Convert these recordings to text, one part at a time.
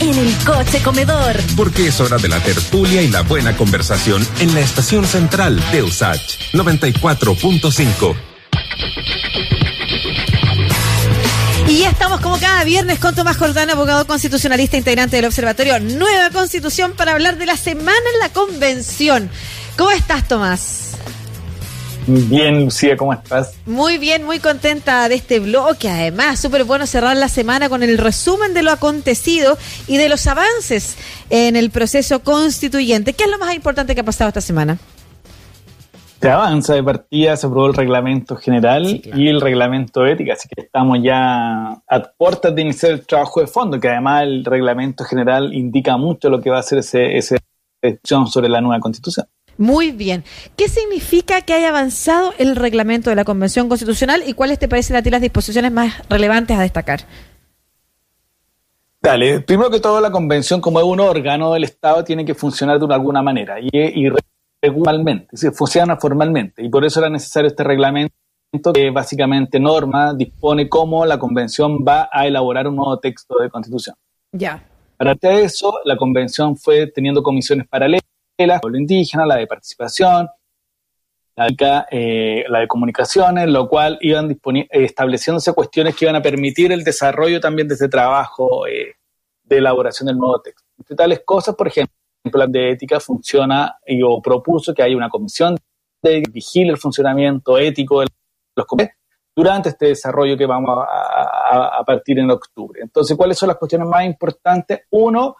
en el coche comedor. Porque es hora de la tertulia y la buena conversación en la estación central de USACH 94.5. Y ya estamos como cada viernes con Tomás Jordán, abogado constitucionalista integrante del Observatorio Nueva Constitución, para hablar de la semana en la convención. ¿Cómo estás, Tomás? Bien, Lucía, ¿cómo estás? Muy bien, muy contenta de este bloque. Además, súper bueno cerrar la semana con el resumen de lo acontecido y de los avances en el proceso constituyente. ¿Qué es lo más importante que ha pasado esta semana? Se avanza de partida, se aprobó el reglamento general y el reglamento ética, así que estamos ya a puertas de iniciar el trabajo de fondo, que además el reglamento general indica mucho lo que va a ser ese, ese sobre la nueva constitución. Muy bien. ¿Qué significa que haya avanzado el reglamento de la Convención Constitucional y cuáles te parecen a ti las disposiciones más relevantes a destacar? Dale, primero que todo la convención como es un órgano del Estado tiene que funcionar de alguna manera y, y regularmente, se funciona formalmente y por eso era necesario este reglamento que básicamente norma, dispone cómo la convención va a elaborar un nuevo texto de constitución. Ya. Para eso, la convención fue teniendo comisiones paralelas, la de indígena, la de participación, la eh, la de comunicaciones, lo cual iban estableciéndose cuestiones que iban a permitir el desarrollo también de ese trabajo eh, de elaboración del nuevo texto. Entre tales cosas, por ejemplo, plan de ética funciona y o propuso que haya una comisión de vigile el funcionamiento ético de los comités durante este desarrollo que vamos a, partir en octubre. Entonces, ¿cuáles son las cuestiones más importantes? Uno,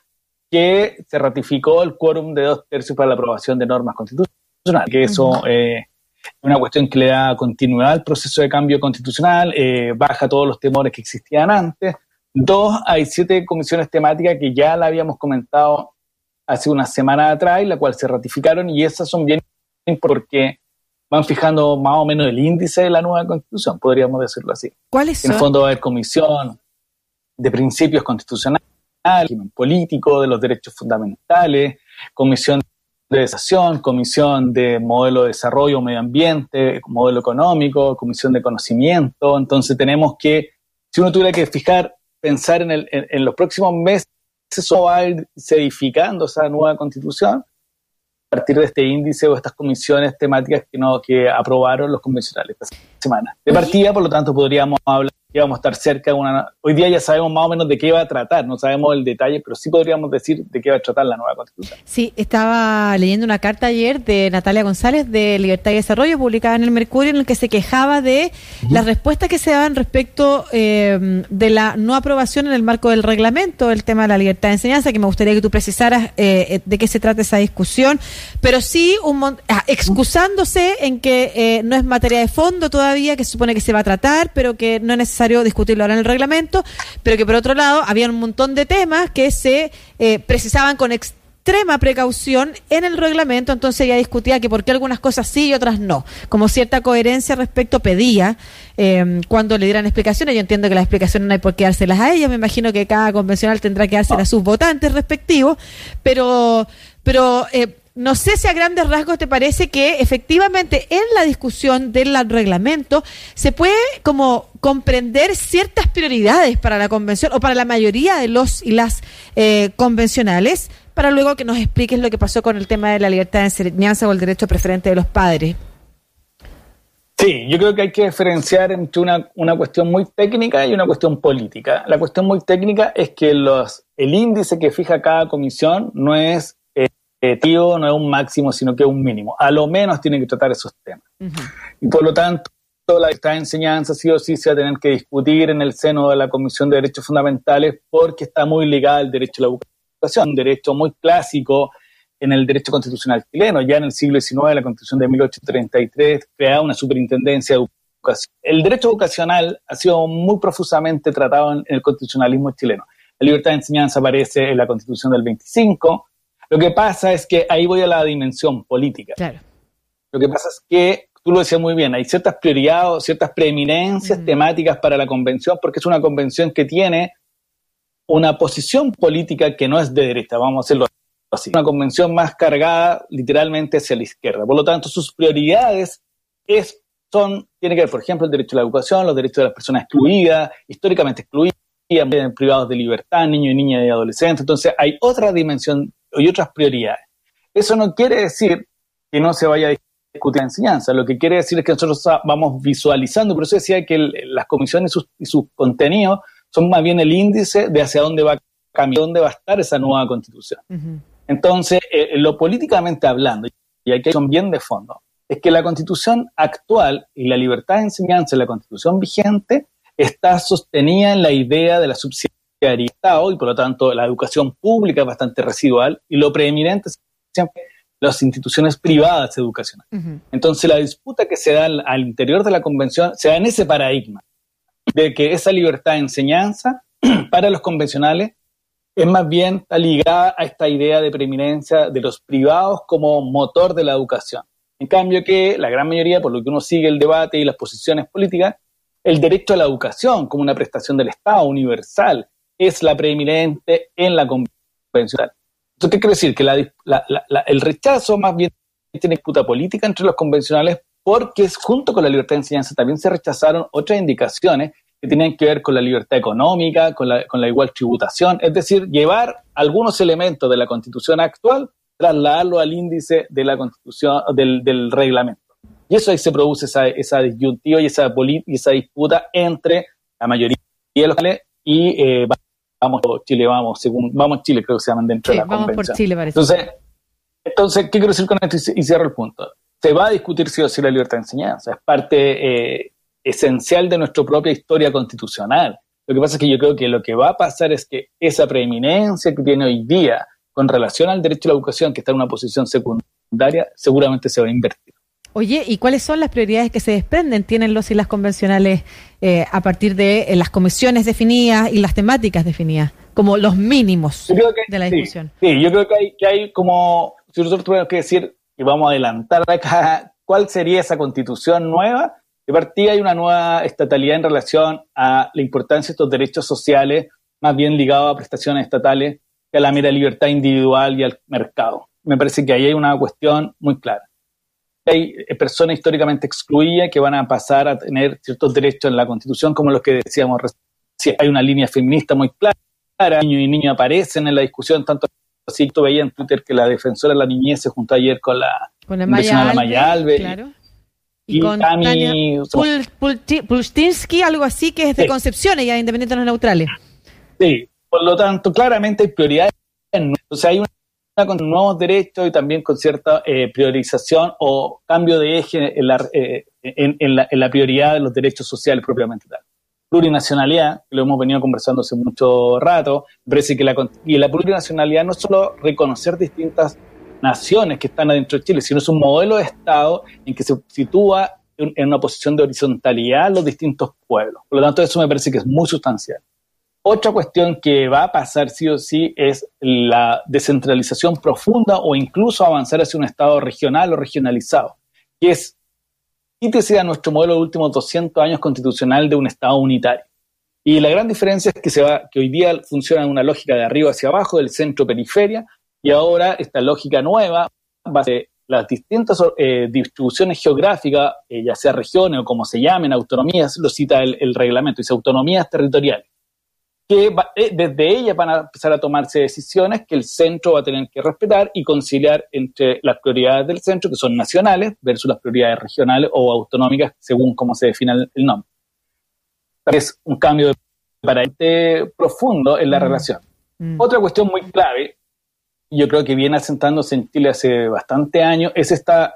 que se ratificó el quórum de dos tercios para la aprobación de normas constitucionales, que eso eh, es una cuestión que le da continuidad al proceso de cambio constitucional, eh, baja todos los temores que existían antes. Dos, hay siete comisiones temáticas que ya la habíamos comentado hace una semana atrás, la cual se ratificaron y esas son bien porque van fijando más o menos el índice de la nueva constitución, podríamos decirlo así. ¿Cuáles son? En el fondo va a haber comisión de principios constitucionales, político, de los derechos fundamentales, comisión de desacción, comisión de modelo de desarrollo, medio ambiente, modelo económico, comisión de conocimiento. Entonces tenemos que, si uno tuviera que fijar, pensar en, el, en los próximos meses, eso va a ir edificando esa nueva constitución a partir de este índice o estas comisiones temáticas que, no, que aprobaron los convencionales esta semana. De partida, por lo tanto, podríamos hablar que vamos a estar cerca de una... Hoy día ya sabemos más o menos de qué va a tratar, no sabemos el detalle, pero sí podríamos decir de qué va a tratar la nueva constitución. Sí, estaba leyendo una carta ayer de Natalia González de Libertad y Desarrollo, publicada en el Mercurio, en el que se quejaba de las respuestas que se daban respecto eh, de la no aprobación en el marco del reglamento, el tema de la libertad de enseñanza, que me gustaría que tú precisaras eh, de qué se trata esa discusión, pero sí un ah, excusándose en que eh, no es materia de fondo todavía, que se supone que se va a tratar, pero que no es necesario discutirlo ahora en el reglamento, pero que por otro lado había un montón de temas que se eh, precisaban con extrema precaución en el reglamento, entonces ella discutía que por qué algunas cosas sí y otras no, como cierta coherencia respecto pedía eh, cuando le dieran explicaciones, yo entiendo que las explicaciones no hay por qué dárselas a ella, me imagino que cada convencional tendrá que dárselas a sus votantes respectivos, pero, pero eh, no sé si a grandes rasgos te parece que efectivamente en la discusión del reglamento se puede como comprender ciertas prioridades para la convención o para la mayoría de los y las eh, convencionales para luego que nos expliques lo que pasó con el tema de la libertad de enseñanza o el derecho preferente de los padres. Sí, yo creo que hay que diferenciar entre una, una cuestión muy técnica y una cuestión política. La cuestión muy técnica es que los, el índice que fija cada comisión no es no es un máximo, sino que es un mínimo. A lo menos tienen que tratar esos temas. Y por lo tanto, la, esta enseñanza sí o sí se va a tener que discutir en el seno de la Comisión de Derechos Fundamentales porque está muy ligada al derecho a la educación, un derecho muy clásico en el derecho constitucional chileno. Ya en el siglo XIX, la Constitución de 1833 crea una superintendencia de educación. El derecho educacional ha sido muy profusamente tratado en el constitucionalismo chileno. La libertad de enseñanza aparece en la Constitución del 25, lo que pasa es que ahí voy a la dimensión política. Claro. Lo que pasa es que, tú lo decías muy bien, hay ciertas prioridades, ciertas preeminencias mm. temáticas para la convención, porque es una convención que tiene una posición política que no es de derecha, vamos a hacerlo así. Una convención más cargada literalmente hacia la izquierda. Por lo tanto, sus prioridades es, son, tiene que ver, por ejemplo, el derecho a la educación, los derechos de las personas excluidas, históricamente excluidas, privados de libertad, niños y niñas y adolescentes. Entonces hay otra dimensión y otras prioridades. Eso no quiere decir que no se vaya a discutir la enseñanza. Lo que quiere decir es que nosotros vamos visualizando, por eso decía que las comisiones y sus, contenidos son más bien el índice de hacia dónde va cambiar, dónde va a estar esa nueva constitución. Entonces, eh, lo políticamente hablando, y aquí son bien de fondo, es que la constitución actual y la libertad de enseñanza de la constitución vigente está sostenida en la idea de la subsidiariedad y por lo tanto la educación pública es bastante residual y lo preeminente siempre las instituciones privadas educacionales. Entonces la disputa que se da al, interior de la convención se da en ese paradigma de que esa libertad de enseñanza para los convencionales es más bien ligada a esta idea de preeminencia de los privados como motor de la educación. En cambio que la gran mayoría, por lo que uno sigue el debate y las posiciones políticas, el derecho a la educación como una prestación del Estado universal es la preeminente en la convencional. ¿Esto qué quiere decir? Que el rechazo más bien tiene disputa política entre los convencionales porque junto con la libertad de enseñanza también se rechazaron otras indicaciones que tienen que ver con la libertad económica, con la, con la igual tributación, es decir, llevar algunos elementos de la constitución actual, trasladarlo al índice de la constitución, del, del reglamento. Y eso ahí se produce esa, esa disyuntiva y esa, esa disputa entre la mayoría de los y eh, vamos Chile, vamos, según vamos Chile, creo que se llaman dentro de la vamos Por Chile, parece. Entonces, entonces, ¿qué quiero decir con esto? Y cierro el punto. Se va a discutir si o si la libertad de enseñanza. Es parte eh, esencial de nuestra propia historia constitucional. Lo que pasa es que yo creo que lo que va a pasar es que esa preeminencia que tiene hoy día con relación al derecho a la educación, que está en una posición secundaria, seguramente se va a invertir. Oye, ¿y cuáles son las prioridades que se desprenden? ¿Tienen los y las convencionales eh, a partir de eh, las comisiones definidas y las temáticas definidas? Como los mínimos de la discusión. Sí, yo creo que hay, que hay como, si nosotros tuviéramos que decir, y vamos a adelantar acá, ¿cuál sería esa constitución nueva? De partida hay una nueva estatalidad en relación a la importancia de estos derechos sociales, más bien ligados a prestaciones estatales que a la mera libertad individual y al mercado. Me parece que ahí hay una cuestión muy clara hay personas históricamente excluidas que van a pasar a tener ciertos derechos en la Constitución, como los que decíamos recién. Hay una línea feminista muy clara, niños y niñas aparecen en la discusión, tanto así tú veías en Twitter que la defensora de la niñez se juntó ayer con la, con la Maya, Alve, Y, con Tania Pulstinsky, algo así, que es de Concepción, ella independiente de los neutrales. Sí, por lo tanto, claramente hay prioridades. O sea, hay una con nuevos derechos y también con cierta eh, priorización o cambio de eje en la, eh, en, la, prioridad de los derechos sociales propiamente tal. Plurinacionalidad, que lo hemos venido conversando hace mucho rato, parece que la, y la plurinacionalidad no es solo reconocer distintas naciones que están adentro de Chile, sino es un modelo de Estado en que se sitúa en, en una posición de horizontalidad los distintos pueblos. Por lo tanto, eso me parece que es muy sustancial. Otra cuestión que va a pasar sí o sí es la descentralización profunda o incluso avanzar hacia un Estado regional o regionalizado, que es sea nuestro modelo de últimos 200 años constitucional de un Estado unitario. Y la gran diferencia es que, se va, que hoy día funciona una lógica de arriba hacia abajo, del centro-periferia, y ahora esta lógica nueva va a ser las distintas eh, distribuciones geográficas, eh, ya sea regiones o como se llamen, autonomías, lo cita el, el reglamento, dice autonomías territoriales que eh, desde ella van a empezar a tomarse decisiones que el centro va a tener que respetar y conciliar entre las prioridades del centro, que son nacionales, versus las prioridades regionales o autonómicas, según cómo se define el nombre. Es un cambio de profundo en la mm. relación. Mm. Otra cuestión muy clave, yo creo que viene asentándose en Chile hace bastante años, es esta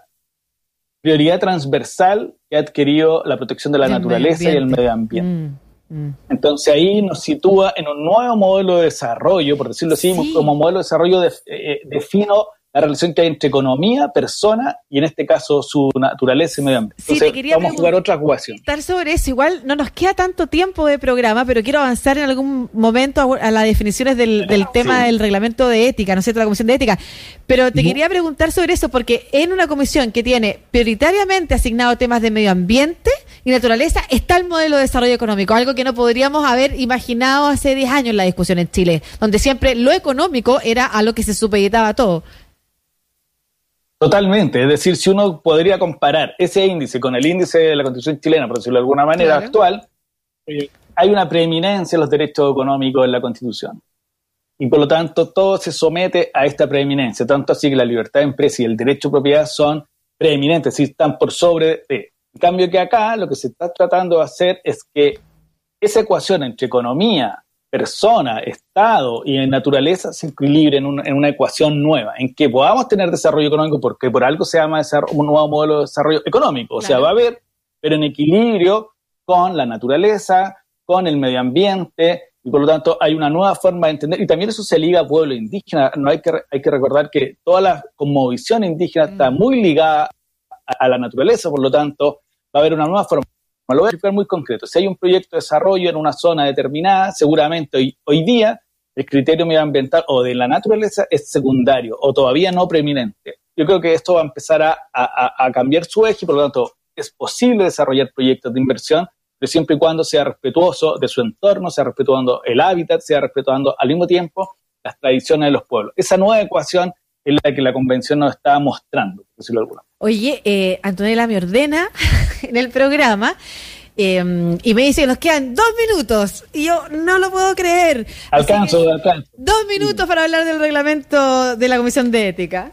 prioridad transversal que ha adquirido la protección de la naturaleza y el medio ambiente. Mm. Mm. Entonces ahí nos sitúa en un nuevo modelo de desarrollo, por decirlo así, como modelo de desarrollo de, eh, defino la relación que hay entre economía, persona y en este caso su naturaleza y medio ambiente. Entonces, vamos a jugar otra ecuación. Estar sobre eso, igual no nos queda tanto tiempo de programa, pero quiero avanzar en algún momento a, las definiciones del, tema del reglamento de ética, ¿no es cierto? La comisión de ética. Pero te quería preguntar sobre eso, porque en una comisión que tiene prioritariamente asignado temas de medio ambiente y naturaleza, está el modelo de desarrollo económico, algo que no podríamos haber imaginado hace 10 años en la discusión en Chile, donde siempre lo económico era a lo que se supeditaba todo. Totalmente, es decir, si uno podría comparar ese índice con el índice de la constitución chilena, por decirlo de alguna manera, actual, eh, hay una preeminencia en los derechos económicos en la Constitución. Y por lo tanto, todo se somete a esta preeminencia, tanto así que la libertad de empresa y el derecho de propiedad son preeminentes, es decir, están por sobre de. En cambio que acá lo que se está tratando de hacer es que esa ecuación entre economía, persona, Estado y naturaleza se equilibre en, en, una ecuación nueva, en que podamos tener desarrollo económico, porque por algo se llama un nuevo modelo de desarrollo económico. O sea, va a haber, pero en equilibrio con la naturaleza, con el medio ambiente, y por lo tanto hay una nueva forma de entender, y también eso se liga a pueblo indígena. No hay que, hay que recordar que toda la conmovisión indígena está mm. muy ligada a, a la naturaleza, por lo tanto va a haber una nueva forma lo voy a explicar muy concreto. Si hay un proyecto de desarrollo en una zona determinada, seguramente hoy, hoy día el criterio medioambiental o de la naturaleza es secundario o todavía no preeminente. Yo creo que esto va a empezar a, a, cambiar su eje y por lo tanto es posible desarrollar proyectos de inversión, pero siempre y cuando sea respetuoso de su entorno, sea respetuando el hábitat, sea respetuando al mismo tiempo las tradiciones de los pueblos. Esa nueva ecuación es la que la convención nos está mostrando, por decirlo alguna. Oye, eh, Antonella me ordena en el programa eh, y me dice que nos quedan dos minutos. Y yo no lo puedo creer. Alcanzo, alcanzo. Dos minutos para hablar del reglamento de la Comisión de Ética.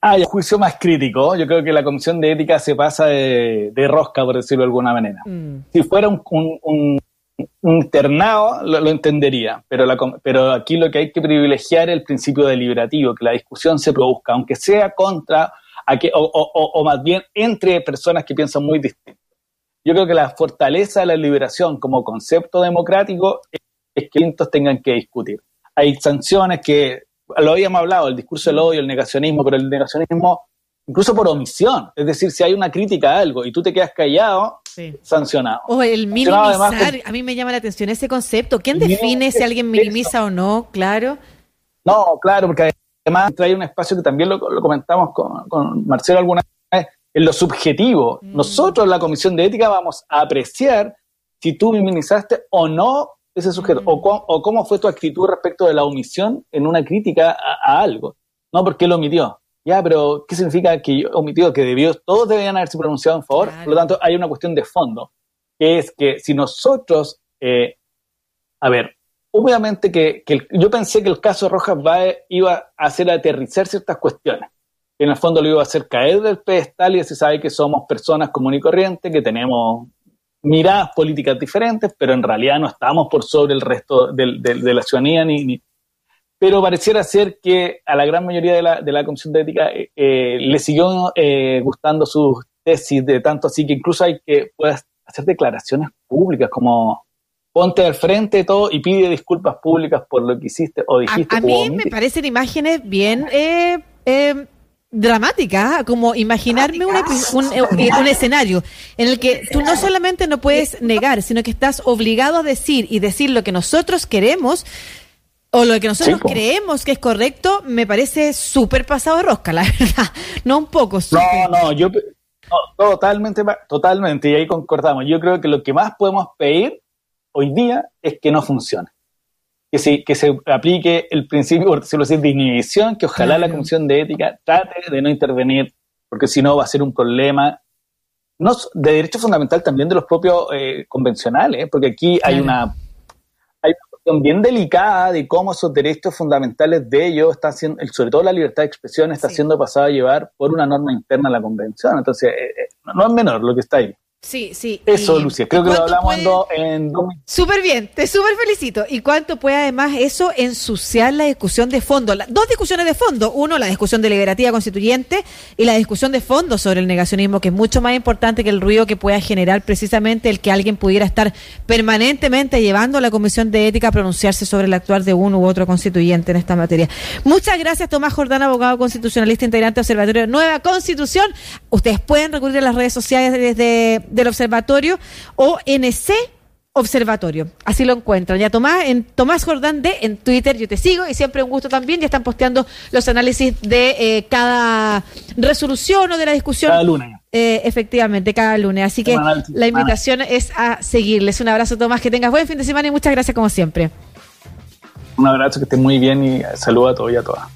Ah, el juicio más crítico. Yo creo que la Comisión de Ética se pasa de, rosca, por decirlo de alguna manera. Mm. Si fuera un, un, internado, lo, entendería, pero, la, pero aquí lo que hay que privilegiar es el principio deliberativo, que la discusión se produzca, aunque sea contra, a que, o, o más bien entre personas que piensan muy distinto. Yo creo que la fortaleza de la liberación como concepto democrático es que estos tengan que discutir. Hay sanciones que, lo habíamos hablado, el discurso del odio, el negacionismo, pero el negacionismo incluso por omisión. Es decir, si hay una crítica a algo y tú te quedas callado, sancionado. O el minimizar, a mí me llama la atención ese concepto. ¿Quién define si alguien minimiza o no? Claro. No, claro, porque además trae un espacio que también lo, comentamos con, con Marcelo alguna vez, en lo subjetivo. Mm. Nosotros, la Comisión de Ética, vamos a apreciar si tú minimizaste o no ese sujeto, mm. o, cómo fue tu actitud respecto de la omisión en una crítica a, algo. No porque lo omitió. Ya, pero ¿qué significa que yo omitió? Que debió, todos debían haberse pronunciado en favor. Por lo tanto, hay una cuestión de fondo, que es que si nosotros, eh, a ver, obviamente que, yo pensé que el caso Rojas iba a hacer aterrizar ciertas cuestiones en el fondo lo iba a hacer caer del pedestal y se sabe que somos personas comunes y corrientes, que tenemos miradas políticas diferentes, pero en realidad no estamos por sobre el resto de, la ciudadanía. Ni, Pero pareciera ser que a la gran mayoría de la, de la Comisión de Ética eh, eh, le siguió eh, gustando sus tesis, de tanto así que incluso hay que puedas hacer declaraciones públicas como ponte al frente de todo y pide disculpas públicas por lo que hiciste o dijiste. A, mí me parecen imágenes bien dramática, como imaginarme un, eh, un, escenario en el que tú no solamente no puedes negar, sino que estás obligado a decir y decir lo que nosotros queremos o lo que nosotros creemos que es correcto, me parece súper pasado de rosca, la verdad. No un poco. No, no, yo totalmente, totalmente, y ahí concordamos. Yo creo que lo que más podemos pedir hoy día es que no funcione que se, que se aplique el principio, por decirlo así, de inhibición, que ojalá la Comisión de Ética trate de no intervenir, porque si no va a ser un problema no, de derecho fundamental también de los propios eh, convencionales, porque aquí hay una hay una cuestión bien delicada de cómo esos derechos fundamentales de ellos están siendo, sobre todo la libertad de expresión, está siendo pasada a llevar por una norma interna a la convención. Entonces, eh, eh, no es menor lo que está ahí. Sí, sí. Eso, Lucia, creo que lo hablamos en dos Súper bien, te súper felicito. ¿Y cuánto puede además eso ensuciar la discusión de fondo? dos discusiones de fondo. Uno, la discusión deliberativa constituyente y la discusión de fondo sobre el negacionismo, que es mucho más importante que el ruido que pueda generar precisamente el que alguien pudiera estar permanentemente llevando a la Comisión de Ética a pronunciarse sobre el actuar de uno u otro constituyente en esta materia. Muchas gracias, Tomás Jordán, abogado constitucionalista, integrante del Observatorio Nueva Constitución. Ustedes pueden recurrir a las redes sociales desde del observatorio o NC Observatorio. Así lo encuentran. Ya Tomás, en Tomás Jordán de en Twitter, yo te sigo y siempre un gusto también. Ya están posteando los análisis de eh, cada resolución o de la discusión. Cada lunes. Eh, efectivamente, cada lunes. Así que la invitación es a seguirles. Un abrazo, Tomás. Que tengas buen fin de semana y muchas gracias como siempre. Un abrazo, que esté muy bien y saludo a todos y a todas.